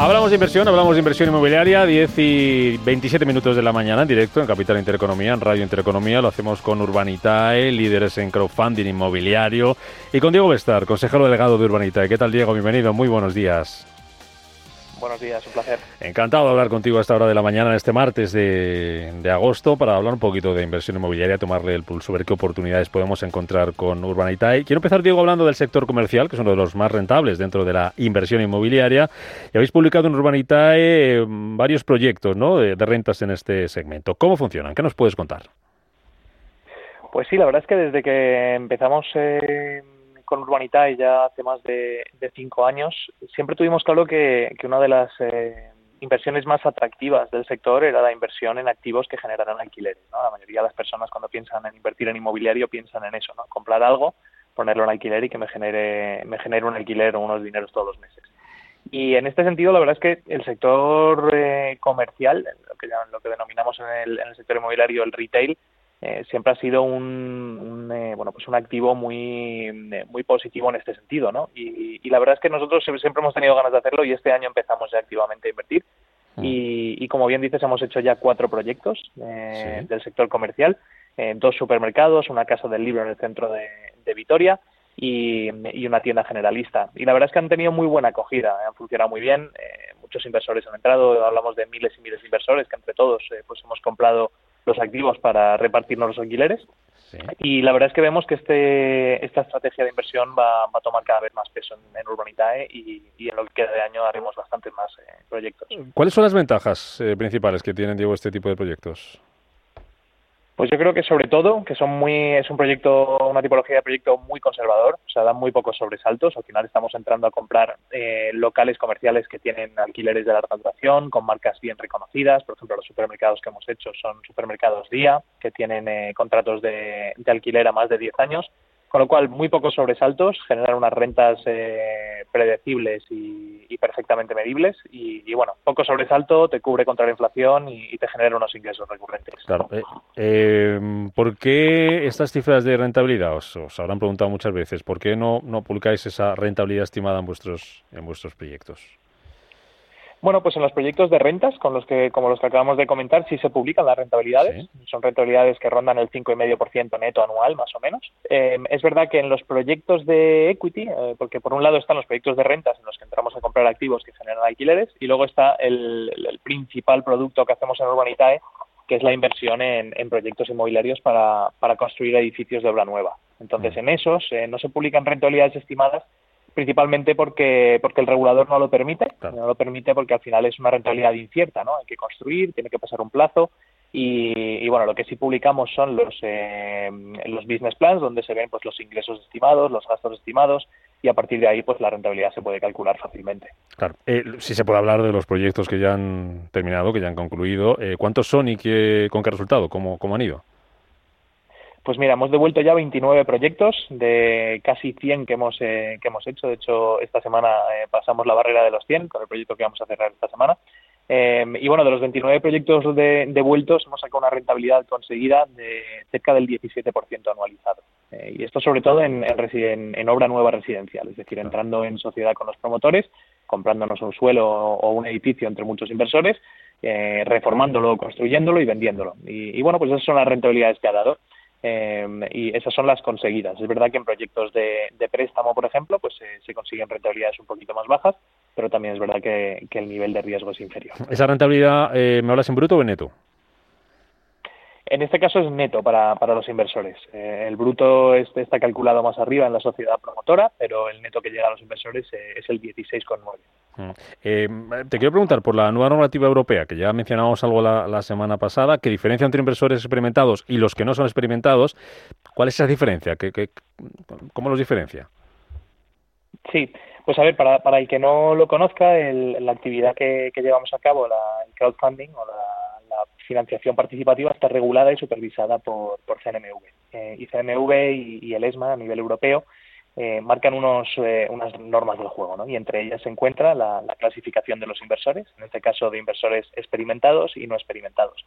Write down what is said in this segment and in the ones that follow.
Hablamos de inversión, hablamos de inversión inmobiliaria, 10 y 27 minutos de la mañana en directo en Capital Intereconomía, en Radio Intereconomía. Lo hacemos con Urbanitae, líderes en crowdfunding inmobiliario. Y con Diego Bestar, consejero delegado de Urbanitae. ¿Qué tal, Diego? Bienvenido, muy buenos días. Buenos días, un placer. Encantado de hablar contigo a esta hora de la mañana, este martes de, agosto, para hablar un poquito de inversión inmobiliaria, tomarle el pulso, ver qué oportunidades podemos encontrar con Urbanitae. Quiero empezar, Diego, hablando del sector comercial, que es uno de los más rentables dentro de la inversión inmobiliaria. Y habéis publicado en Urbanitae mm, varios proyectos ¿no? de, rentas en este segmento. ¿Cómo funcionan? ¿Qué nos puedes contar? Pues sí, la verdad es que desde que empezamos... Eh con Urbanitae ya hace más de, cinco años, siempre tuvimos claro que, una de las eh, inversiones más atractivas del sector era la inversión en activos que generaran alquileres. La mayoría de las personas cuando piensan en invertir en inmobiliario piensan en eso, ¿no? comprar algo, ponerlo en alquiler y que me genere, me genere un alquiler o unos dineros todos los meses. Y en este sentido, la verdad es que el sector eh, comercial, lo que, lo que denominamos en el, en el sector inmobiliario el retail, eh, siempre ha sido un, eh, bueno pues un activo muy eh, muy positivo en este sentido no y, la verdad es que nosotros siempre hemos tenido ganas de hacerlo y este año empezamos ya activamente a invertir mm. y, como bien dices hemos hecho ya cuatro proyectos del sector comercial dos supermercados una casa del libro en el centro de, Vitoria y, una tienda generalista. Y la verdad es que han tenido muy buena acogida, han funcionado muy bien, muchos inversores han entrado, hablamos de miles y miles de inversores que entre todos pues hemos comprado los activos para repartirnos los alquileres. Y la verdad es que vemos que este, esta estrategia de inversión va, a tomar cada vez más peso en, Urbanitae y, en lo que queda de año haremos bastantes más eh, proyectos. ¿Cuáles son las ventajas eh, principales que tienen, Diego, este tipo de proyectos? Pues yo creo que sobre todo que son muy es un proyecto una tipología de proyecto muy conservador, o sea, dan muy pocos sobresaltos. Al final estamos entrando a comprar eh, locales comerciales que tienen alquileres de larga duración con marcas bien reconocidas. Por ejemplo, los supermercados que hemos hecho son supermercados día que tienen eh, contratos de, de alquiler a más de 10 años con lo cual, muy pocos sobresaltos, generan unas rentas eh, predecibles y, perfectamente medibles. Y, bueno, poco sobresalto te cubre contra la inflación y, te genera unos ingresos recurrentes. Claro. Eh, eh, ¿Por qué estas cifras de rentabilidad? Os, os, habrán preguntado muchas veces. ¿Por qué no, no publicáis esa rentabilidad estimada en vuestros, en vuestros proyectos? Bueno, pues en los proyectos de rentas, con los que, como los que acabamos de comentar, sí se publican las rentabilidades. Son rentabilidades que rondan el 5,5% neto anual, más o menos. Eh, es verdad que en los proyectos de equity, eh, porque por un lado están los proyectos de rentas en los que entramos a comprar activos que generan alquileres, y luego está el, principal producto que hacemos en Urbanitae, que es la inversión en, proyectos inmobiliarios para, construir edificios de obra nueva. Entonces, mm. en esos eh, no se publican rentabilidades estimadas, principalmente porque, porque el regulador no lo permite, no lo permite porque al final es una rentabilidad incierta, ¿no? Hay que construir, tiene que pasar un plazo y, bueno, lo que sí publicamos son los, eh, los business plans donde se ven pues los ingresos estimados, los gastos estimados y a partir de ahí pues la rentabilidad se puede calcular fácilmente. Claro, eh, si se puede hablar de los proyectos que ya han terminado, que ya han concluido, eh, ¿cuántos son y qué, con qué resultado? ¿Cómo, cómo han ido? Pues mira, hemos devuelto ya 29 proyectos de casi 100 que hemos, eh, que hemos hecho. De hecho, esta semana eh, pasamos la barrera de los 100 con el proyecto que vamos a cerrar esta semana. Eh, y bueno, de los 29 proyectos de, devueltos hemos sacado una rentabilidad conseguida de cerca del 17% anualizado. y esto sobre todo en, en, obra nueva residencial, es decir, entrando en sociedad con los promotores, comprándonos un suelo o un edificio entre muchos inversores, reformándolo, construyéndolo y vendiéndolo. Y, y, bueno, pues esas son las rentabilidades que ha dado. Em, y esas son las conseguidas. Es verdad que en proyectos de, préstamo, por ejemplo, pues se consiguen rentabilidades un poquito más bajas, pero también es verdad que, el nivel de riesgo es inferior. ¿Esa rentabilidad eh, me hablas en bruto o en neto? En este caso es neto para, para los inversores. Eh, el bruto está calculado más arriba en la sociedad promotora, pero el neto que llega a los inversores eh, es el 16,9. Eh, te quiero preguntar por la nueva normativa europea, que ya mencionamos algo la, semana pasada, que diferencia entre inversores experimentados y los que no son experimentados. ¿Cuál es esa diferencia? ¿Qué, cómo los diferencia? Sí, pues a ver, para, para el que no lo conozca, la actividad que, llevamos a cabo, la, el crowdfunding o la financiación participativa está regulada y supervisada por, por CNMV. Eh, y CNMV y, el ESMA a nivel europeo eh, marcan unos, eh, unas normas del juego, ¿no? Y entre ellas se encuentra la, clasificación de los inversores, en este caso de inversores experimentados y no experimentados.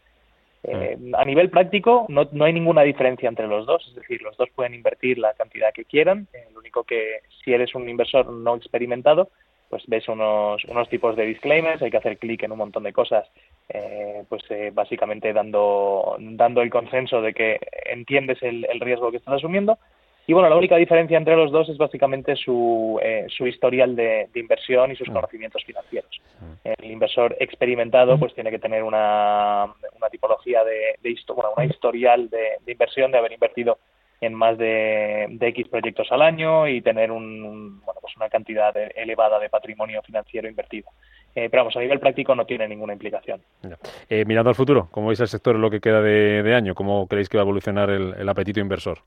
Eh, mm. a nivel práctico no, no, hay ninguna diferencia entre los dos, es decir, los dos pueden invertir la cantidad que quieran, lo único que si eres un inversor no experimentado, pues ves unos, unos tipos de disclaimers, hay que hacer clic en un montón de cosas, pues básicamente dando, dando el consenso de que entiendes el, el riesgo que estás asumiendo y bueno, la única diferencia entre los dos es básicamente su, eh, su historial de, inversión y sus mm. conocimientos financieros. El inversor experimentado pues tiene que tener una, una tipología de, de bueno, una historial de, inversión, de haber invertido en más de, de, X proyectos al año y tener un, bueno, pues una cantidad elevada de patrimonio financiero invertido. Eh, pero vamos, a nivel práctico no tiene ninguna implicación. Eh, mirando al futuro, ¿cómo veis el sector en lo que queda de, año? ¿Cómo creéis que va a evolucionar el apetito inversor?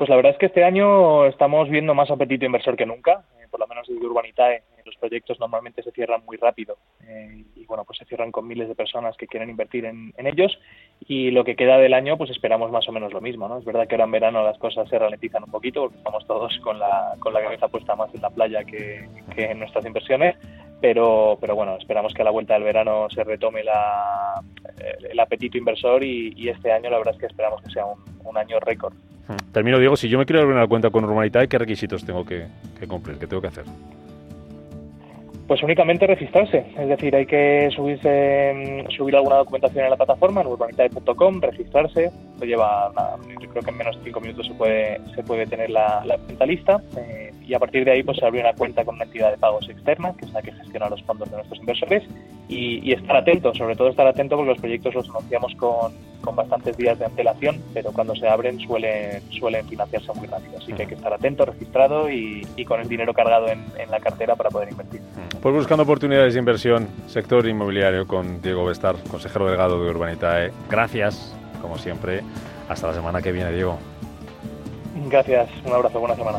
Pues la verdad es que este año estamos viendo más apetito inversor que nunca, eh, por lo menos desde Urbanitae. Los proyectos normalmente se cierran muy rápido eh, y bueno, pues se cierran con miles de personas que quieren invertir en, ellos y lo que queda del año pues esperamos más o menos lo mismo, ¿no? Es verdad que ahora en verano las cosas se ralentizan un poquito porque estamos todos con la, con la cabeza puesta más en la playa que, en nuestras inversiones, pero, pero bueno, esperamos que a la vuelta del verano se retome la, el, apetito inversor y, este año la verdad es que esperamos que sea un año récord. Termino, Diego, si yo me quiero abrir una cuenta con Urbanitae, ¿qué requisitos tengo que, cumplir? ¿Qué tengo que hacer? Pues únicamente registrarse, es decir, hay que subirse, mm, subir alguna documentación en la plataforma, en urbanitae.com, registrarse, lo lleva, yo creo que en menos de cinco minutos se puede, se puede tener la, cuenta lista eh, y a partir de ahí pues se abre una cuenta con una entidad de pagos externa, que es la que gestiona los fondos de nuestros inversores y, estar atento, sobre todo estar atento porque los proyectos los anunciamos con, con, bastantes días de antelación, pero cuando se abren suelen, suelen financiarse muy rápido. Así que hay que estar atento, registrado y, con el dinero cargado en, la cartera para poder invertir. Pues buscando oportunidades de inversión, sector inmobiliario con Diego Bestar, consejero delegado de Urbanitae. Gracias, como siempre. Hasta la semana que viene, Diego. Gracias, un abrazo, buena semana.